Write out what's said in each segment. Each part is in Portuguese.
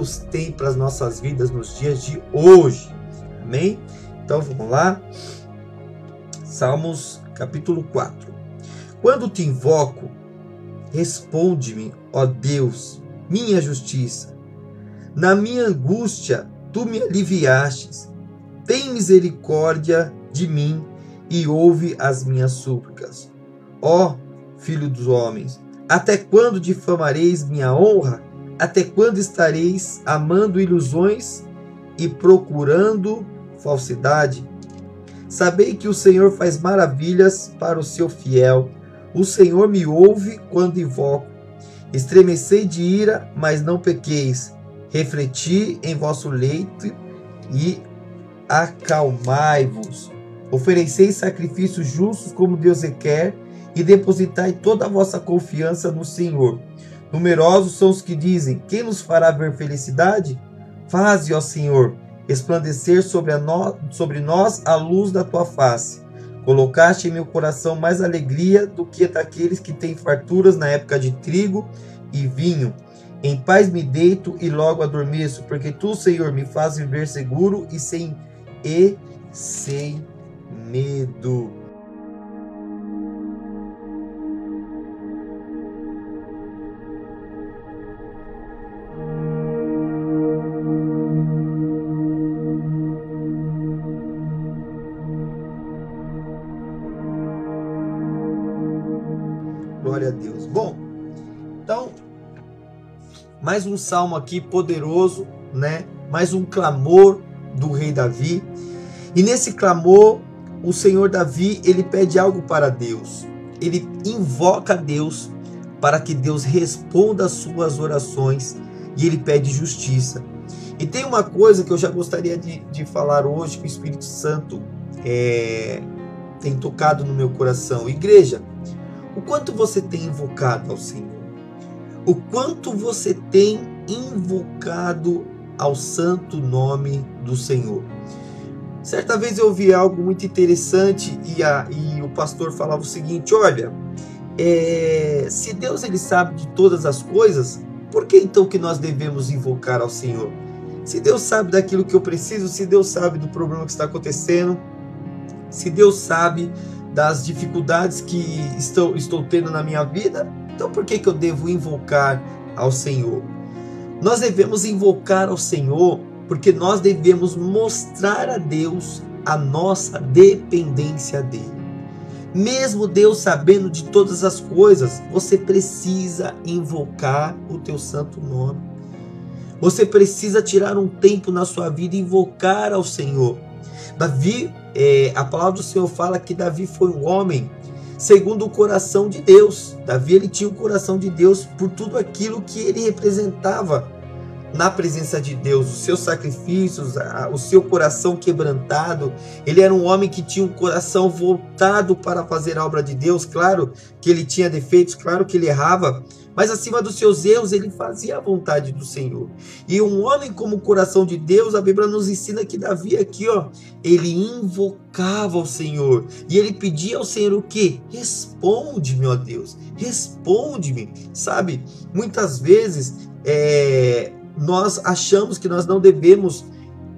Deus tem para as nossas vidas nos dias de hoje. Amém? Então vamos lá. Salmos capítulo 4. Quando te invoco, responde-me, ó Deus, minha justiça. Na minha angústia, tu me aliviastes. Tem misericórdia de mim e ouve as minhas súplicas. Ó filho dos homens, até quando difamareis minha honra? Até quando estareis amando ilusões e procurando falsidade? Sabei que o Senhor faz maravilhas para o seu fiel. O Senhor me ouve quando invoco. Estremecei de ira, mas não pequeis. Refleti em vosso leito e acalmai-vos. Ofereceis sacrifícios justos como Deus requer e depositai toda a vossa confiança no Senhor. Numerosos são os que dizem: Quem nos fará ver felicidade? Faze, ó Senhor, resplandecer sobre, no... sobre nós a luz da tua face. Colocaste em meu coração mais alegria do que daqueles que têm farturas na época de trigo e vinho. Em paz me deito e logo adormeço, porque tu, Senhor, me faz viver seguro e sem e sem medo. Mais um salmo aqui poderoso, né? Mais um clamor do rei Davi. E nesse clamor, o Senhor Davi, ele pede algo para Deus. Ele invoca Deus para que Deus responda às suas orações e ele pede justiça. E tem uma coisa que eu já gostaria de, de falar hoje que o Espírito Santo é, tem tocado no meu coração. Igreja, o quanto você tem invocado ao Senhor? O quanto você tem invocado ao santo nome do Senhor? Certa vez eu ouvi algo muito interessante e, a, e o pastor falava o seguinte: olha, é, se Deus ele sabe de todas as coisas, por que então que nós devemos invocar ao Senhor? Se Deus sabe daquilo que eu preciso, se Deus sabe do problema que está acontecendo, se Deus sabe das dificuldades que estou, estou tendo na minha vida, então por que, que eu devo invocar ao Senhor? Nós devemos invocar ao Senhor porque nós devemos mostrar a Deus a nossa dependência dele. Mesmo Deus sabendo de todas as coisas, você precisa invocar o teu santo nome. Você precisa tirar um tempo na sua vida e invocar ao Senhor. Davi, é, a palavra do Senhor fala que Davi foi um homem segundo o coração de Deus. Davi ele tinha o coração de Deus por tudo aquilo que ele representava na presença de Deus, os seus sacrifícios, o seu coração quebrantado. Ele era um homem que tinha um coração voltado para fazer a obra de Deus. Claro que ele tinha defeitos, claro que ele errava, mas acima dos seus erros ele fazia a vontade do Senhor. E um homem como o coração de Deus, a Bíblia nos ensina que Davi aqui, ó, ele invocava o Senhor e ele pedia ao Senhor o que? Responde-me, ó Deus, responde-me. Sabe, muitas vezes é, nós achamos que nós não devemos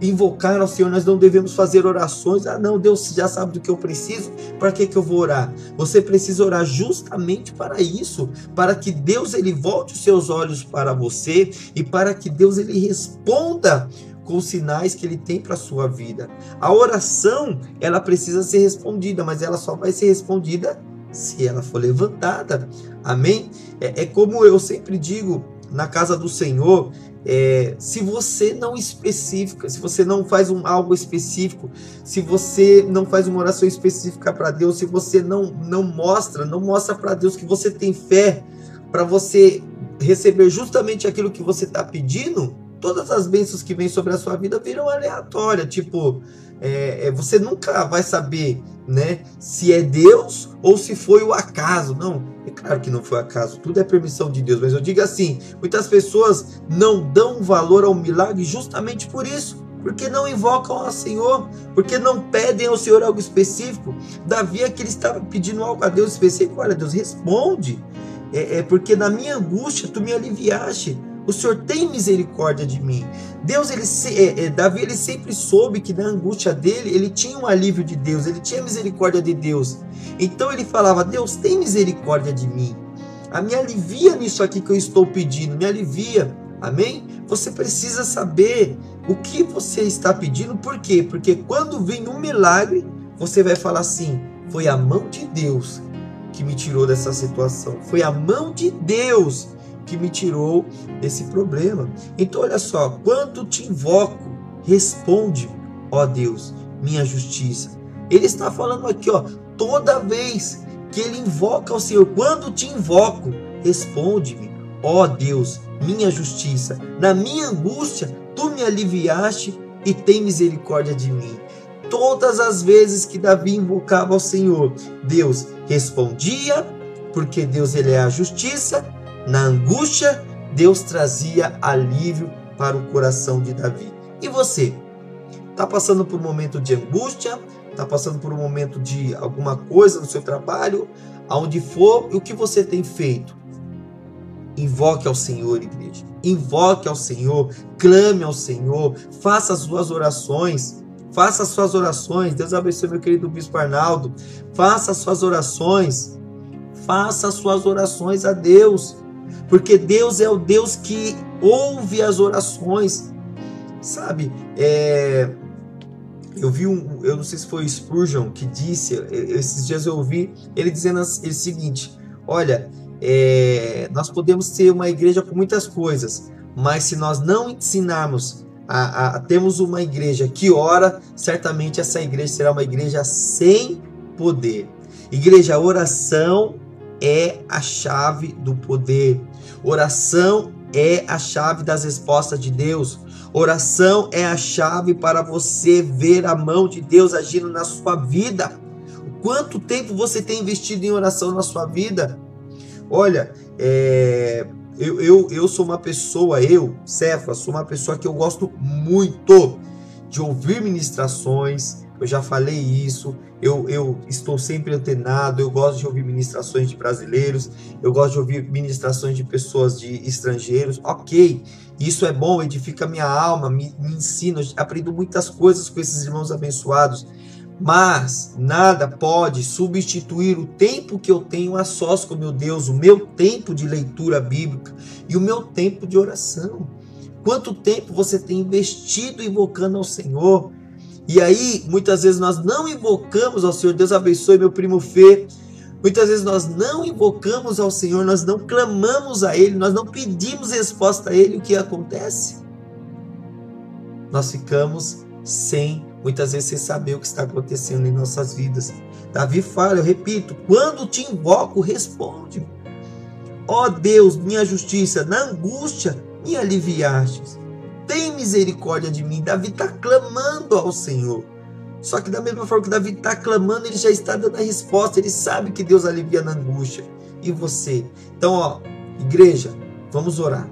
invocar ao Senhor, nós não devemos fazer orações. Ah, não, Deus já sabe do que eu preciso, para que, que eu vou orar? Você precisa orar justamente para isso, para que Deus ele volte os seus olhos para você e para que Deus ele responda com os sinais que ele tem para a sua vida. A oração, ela precisa ser respondida, mas ela só vai ser respondida se ela for levantada. Amém? É, é como eu sempre digo na casa do Senhor, é, se você não especifica, se você não faz um, algo específico, se você não faz uma oração específica para Deus, se você não, não mostra, não mostra para Deus que você tem fé para você receber justamente aquilo que você está pedindo, todas as bênçãos que vêm sobre a sua vida viram aleatória. Tipo, é, é, você nunca vai saber né, se é Deus ou se foi o acaso. Não, é claro que não foi acaso, tudo é permissão de Deus. Mas eu digo assim: muitas pessoas não dão valor ao milagre justamente por isso. Porque não invocam ao Senhor, porque não pedem ao Senhor algo específico. Davi é que ele estava pedindo algo a Deus específico. Olha, Deus responde. É, é porque na minha angústia tu me aliviaste. O Senhor tem misericórdia de mim. Deus, ele, é, é, Davi, ele sempre soube que na angústia dele, ele tinha um alívio de Deus, ele tinha misericórdia de Deus. Então ele falava: Deus tem misericórdia de mim. A me alivia nisso aqui que eu estou pedindo, me alivia. Amém? Você precisa saber o que você está pedindo, por quê? Porque quando vem um milagre, você vai falar assim: foi a mão de Deus que me tirou dessa situação, foi a mão de Deus que me tirou desse problema. Então, olha só, quando te invoco, responde, ó Deus, minha justiça. Ele está falando aqui, ó, toda vez que ele invoca o Senhor, quando te invoco, responde-me, ó Deus, minha justiça. Na minha angústia, tu me aliviaste e tem misericórdia de mim. Todas as vezes que Davi invocava ao Senhor, Deus respondia, porque Deus ele é a justiça na angústia, Deus trazia alívio para o coração de Davi. E você? Está passando por um momento de angústia? Está passando por um momento de alguma coisa no seu trabalho? Aonde for, e o que você tem feito? Invoque ao Senhor, igreja. Invoque ao Senhor, clame ao Senhor, faça as suas orações. Faça as suas orações. Deus abençoe meu querido Bispo Arnaldo. Faça as suas orações. Faça as suas orações a Deus porque Deus é o Deus que ouve as orações, sabe? É, eu vi um, eu não sei se foi Spurgeon que disse, esses dias eu ouvi ele dizendo o seguinte: olha, é, nós podemos ter uma igreja com muitas coisas, mas se nós não ensinarmos a, a, a termos uma igreja que ora, certamente essa igreja será uma igreja sem poder. Igreja, oração é a chave do poder. Oração é a chave das respostas de Deus. Oração é a chave para você ver a mão de Deus agindo na sua vida. Quanto tempo você tem investido em oração na sua vida? Olha, é, eu, eu, eu sou uma pessoa, eu, Cefa, sou uma pessoa que eu gosto muito de ouvir ministrações, eu já falei isso, eu, eu estou sempre antenado, eu gosto de ouvir ministrações de brasileiros, eu gosto de ouvir ministrações de pessoas de estrangeiros, ok, isso é bom, edifica minha alma, me, me ensina, aprendo muitas coisas com esses irmãos abençoados, mas nada pode substituir o tempo que eu tenho a sós com meu Deus, o meu tempo de leitura bíblica e o meu tempo de oração. Quanto tempo você tem investido invocando ao Senhor? E aí, muitas vezes nós não invocamos ao Senhor, Deus abençoe meu primo Fê. Muitas vezes nós não invocamos ao Senhor, nós não clamamos a Ele, nós não pedimos resposta a Ele. O que acontece? Nós ficamos sem, muitas vezes, sem saber o que está acontecendo em nossas vidas. Davi fala, eu repito: quando te invoco, responde. Ó oh Deus, minha justiça, na angústia me aliviaste tem misericórdia de mim. Davi está clamando ao Senhor. Só que da mesma forma que Davi está clamando, ele já está dando a resposta. Ele sabe que Deus alivia na angústia. E você? Então, ó, igreja, vamos orar.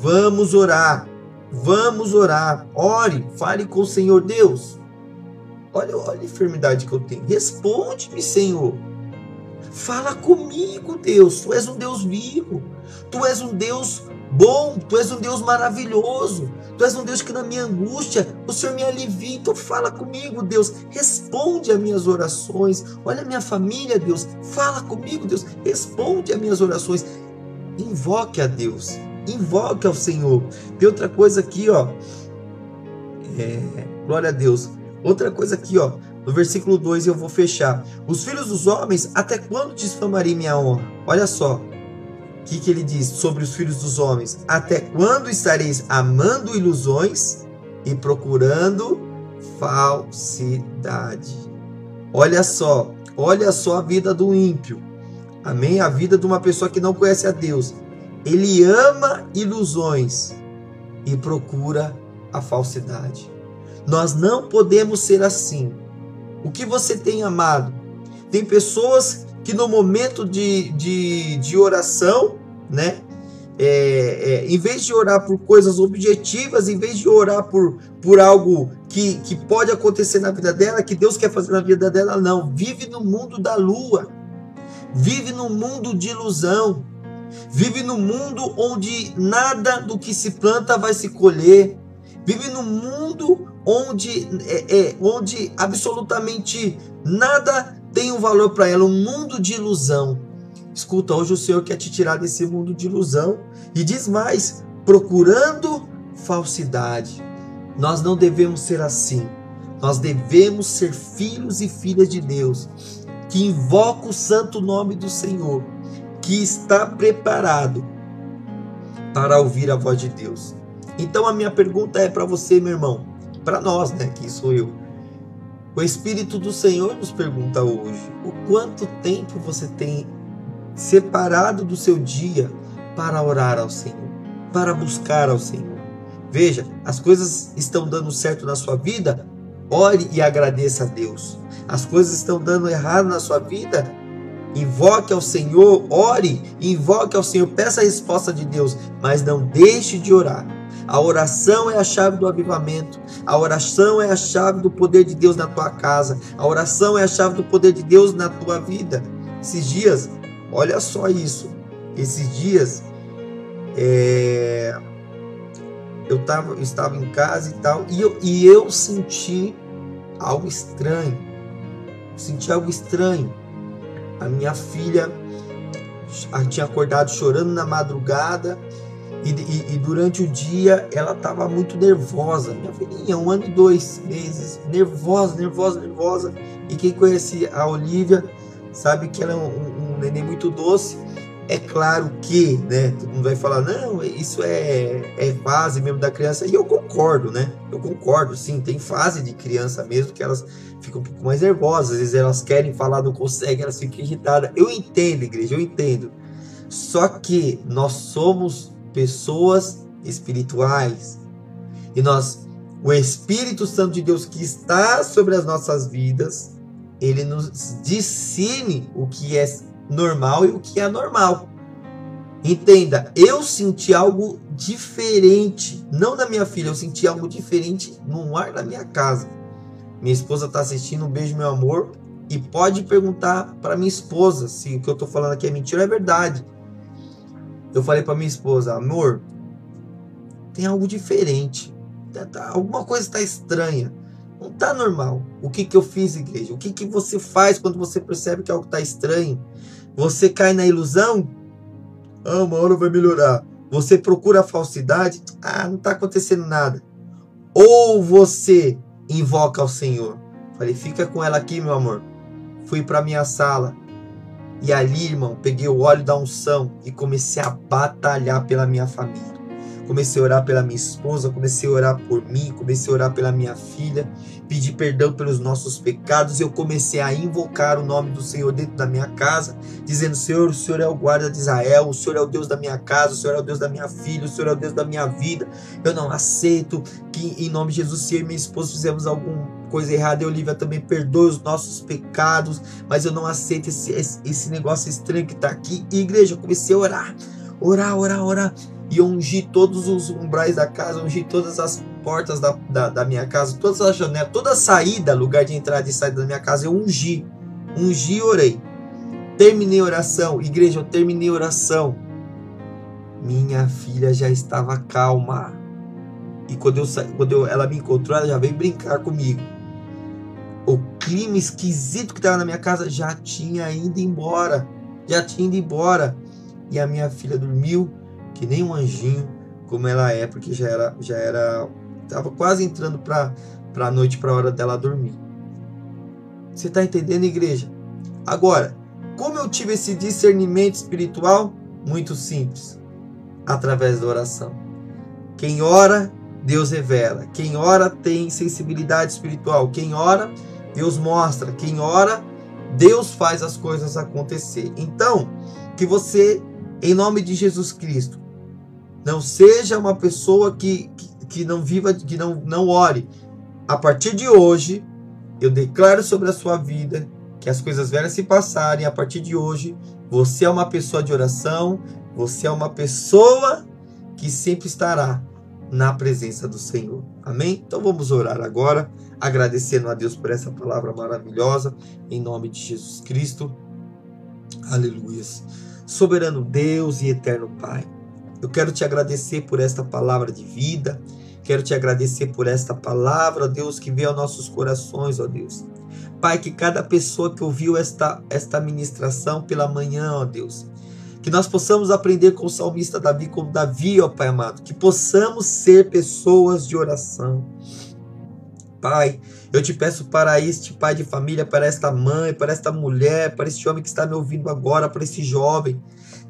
Vamos orar. Vamos orar. Ore, fale com o Senhor Deus. Olha, olha a enfermidade que eu tenho. Responde-me, Senhor. Fala comigo, Deus. Tu és um Deus vivo. Tu és um Deus bom, tu és um Deus maravilhoso, tu és um Deus que na minha angústia o Senhor me alivia. Então fala comigo, Deus, responde às minhas orações. Olha a minha família, Deus, fala comigo, Deus, responde às minhas orações. Invoque a Deus, invoque ao Senhor. Tem outra coisa aqui, ó. É, glória a Deus. Outra coisa aqui, ó. No versículo 2 eu vou fechar. Os filhos dos homens, até quando desfamarei minha honra? Olha só. O que, que ele diz sobre os filhos dos homens? Até quando estareis amando ilusões e procurando falsidade? Olha só, olha só a vida do ímpio. Amém? A vida de uma pessoa que não conhece a Deus. Ele ama ilusões e procura a falsidade. Nós não podemos ser assim. O que você tem amado? Tem pessoas que no momento de, de, de oração, né? É, é, em vez de orar por coisas objetivas, em vez de orar por, por algo que, que pode acontecer na vida dela, que Deus quer fazer na vida dela, não. Vive no mundo da lua, vive no mundo de ilusão, vive no mundo onde nada do que se planta vai se colher, vive no mundo onde, é, é onde absolutamente nada tem um valor para ela, um mundo de ilusão. Escuta, hoje o Senhor quer te tirar desse mundo de ilusão e diz mais: procurando falsidade. Nós não devemos ser assim. Nós devemos ser filhos e filhas de Deus, que invoca o santo nome do Senhor, que está preparado para ouvir a voz de Deus. Então a minha pergunta é para você, meu irmão, para nós, né, que sou eu. O Espírito do Senhor nos pergunta hoje: o quanto tempo você tem separado do seu dia para orar ao Senhor, para buscar ao Senhor? Veja, as coisas estão dando certo na sua vida, ore e agradeça a Deus. As coisas estão dando errado na sua vida, invoque ao Senhor, ore, invoque ao Senhor, peça a resposta de Deus, mas não deixe de orar a oração é a chave do avivamento. A oração é a chave do poder de Deus na tua casa. A oração é a chave do poder de Deus na tua vida. Esses dias, olha só isso. Esses dias, é... eu, tava, eu estava em casa e tal, e eu, e eu senti algo estranho. Senti algo estranho. A minha filha tinha acordado chorando na madrugada e, e, e, durante o dia ela estava muito nervosa. Minha filhinha, um ano e dois meses, nervosa, nervosa, nervosa. E quem conhece a Olivia sabe que ela é um, um neném muito doce. É claro que, né, todo mundo vai falar, não, isso é, é fase mesmo da criança. E eu concordo, né? Eu concordo, sim, tem fase de criança mesmo que elas ficam um pouco mais nervosas. Às vezes elas querem falar, não conseguem, elas ficam irritadas. Eu entendo, igreja, eu entendo. Só que nós somos pessoas espirituais. E nós, o Espírito Santo de Deus que está sobre as nossas vidas, ele nos discerne o que é normal e o que é anormal. Entenda, eu senti algo diferente, não da minha filha, eu senti algo diferente no ar da minha casa. Minha esposa está assistindo, um beijo, meu amor, e pode perguntar para minha esposa se o que eu estou falando aqui é mentira ou é verdade eu falei para minha esposa, amor, tem algo diferente. Tá, tá, alguma coisa está estranha. Não está normal. O que, que eu fiz, igreja? O que, que você faz quando você percebe que algo está estranho? Você cai na ilusão? Ah, uma hora vai melhorar. Você procura a falsidade? Ah, não está acontecendo nada. Ou você invoca ao Senhor. Falei, fica com ela aqui, meu amor. Fui para minha sala. E ali, irmão, peguei o óleo da unção e comecei a batalhar pela minha família. Comecei a orar pela minha esposa, comecei a orar por mim, comecei a orar pela minha filha, pedir perdão pelos nossos pecados. Eu comecei a invocar o nome do Senhor dentro da minha casa, dizendo: Senhor, o Senhor é o guarda de Israel, o Senhor é o Deus da minha casa, o Senhor é o Deus da minha filha, o Senhor é o Deus da minha vida. Eu não aceito que, em nome de Jesus, se eu e minha esposa fizemos algum coisa errada. E Olivia também perdoe os nossos pecados, mas eu não aceito esse, esse, negócio estranho que está aqui. E, igreja, eu comecei a orar, orar, orar, orar. E ungi todos os umbrais da casa, ungi todas as portas da, da, da minha casa, todas as janelas, toda a saída, lugar de entrada e saída da minha casa, eu ungi. Ungi e orei. Terminei a oração, igreja, eu terminei a oração. Minha filha já estava calma. E quando, eu, quando eu, ela me encontrou, ela já veio brincar comigo clima esquisito que estava na minha casa já tinha ido embora. Já tinha ido embora. E a minha filha dormiu que nem um anjinho, como ela é, porque já era, já era, tava quase entrando para para noite, para a hora dela dormir. Você está entendendo, igreja? Agora, como eu tive esse discernimento espiritual? Muito simples. Através da oração. Quem ora, Deus revela. Quem ora tem sensibilidade espiritual. Quem ora, Deus mostra. Quem ora, Deus faz as coisas acontecer. Então, que você, em nome de Jesus Cristo, não seja uma pessoa que, que, que não viva, que não, não ore. A partir de hoje, eu declaro sobre a sua vida que as coisas velhas se passarem. A partir de hoje, você é uma pessoa de oração, você é uma pessoa que sempre estará na presença do Senhor. Amém? Então vamos orar agora, agradecendo a Deus por essa palavra maravilhosa, em nome de Jesus Cristo. Aleluias. Soberano Deus e eterno Pai, eu quero te agradecer por esta palavra de vida. Quero te agradecer por esta palavra, Deus, que veio aos nossos corações, ó Deus. Pai, que cada pessoa que ouviu esta, esta ministração pela manhã, ó Deus, que nós possamos aprender com o salmista Davi, como Davi, ó Pai amado, que possamos ser pessoas de oração. Pai, eu te peço para este pai de família, para esta mãe, para esta mulher, para este homem que está me ouvindo agora, para este jovem,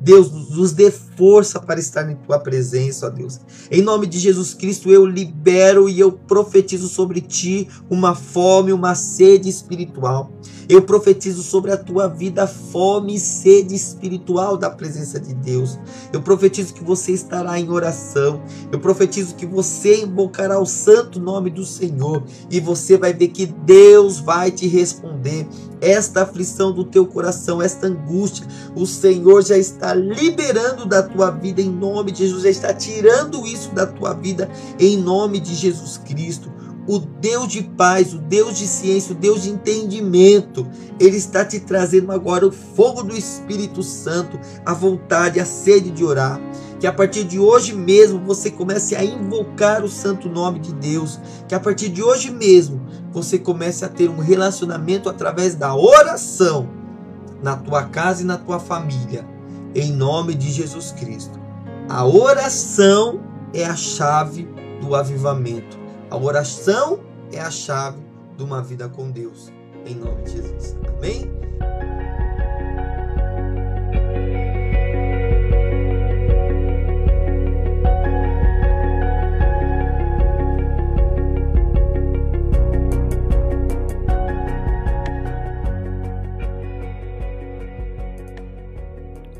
Deus, nos dê força para estar em tua presença, ó Deus. Em nome de Jesus Cristo, eu libero e eu profetizo sobre ti uma fome, uma sede espiritual. Eu profetizo sobre a tua vida fome e sede espiritual da presença de Deus. Eu profetizo que você estará em oração. Eu profetizo que você invocará o santo nome do Senhor e você vai ver que Deus vai te responder. Esta aflição do teu coração, esta angústia, o Senhor já está liberando da tua vida em nome de Jesus, já está tirando isso da tua vida em nome de Jesus Cristo o Deus de paz, o Deus de ciência, o Deus de entendimento, ele está te trazendo agora o fogo do Espírito Santo, a vontade, a sede de orar. Que a partir de hoje mesmo você comece a invocar o santo nome de Deus. Que a partir de hoje mesmo você comece a ter um relacionamento através da oração na tua casa e na tua família. Em nome de Jesus Cristo. A oração é a chave do avivamento. A oração é a chave de uma vida com Deus. Em nome de Jesus. Amém?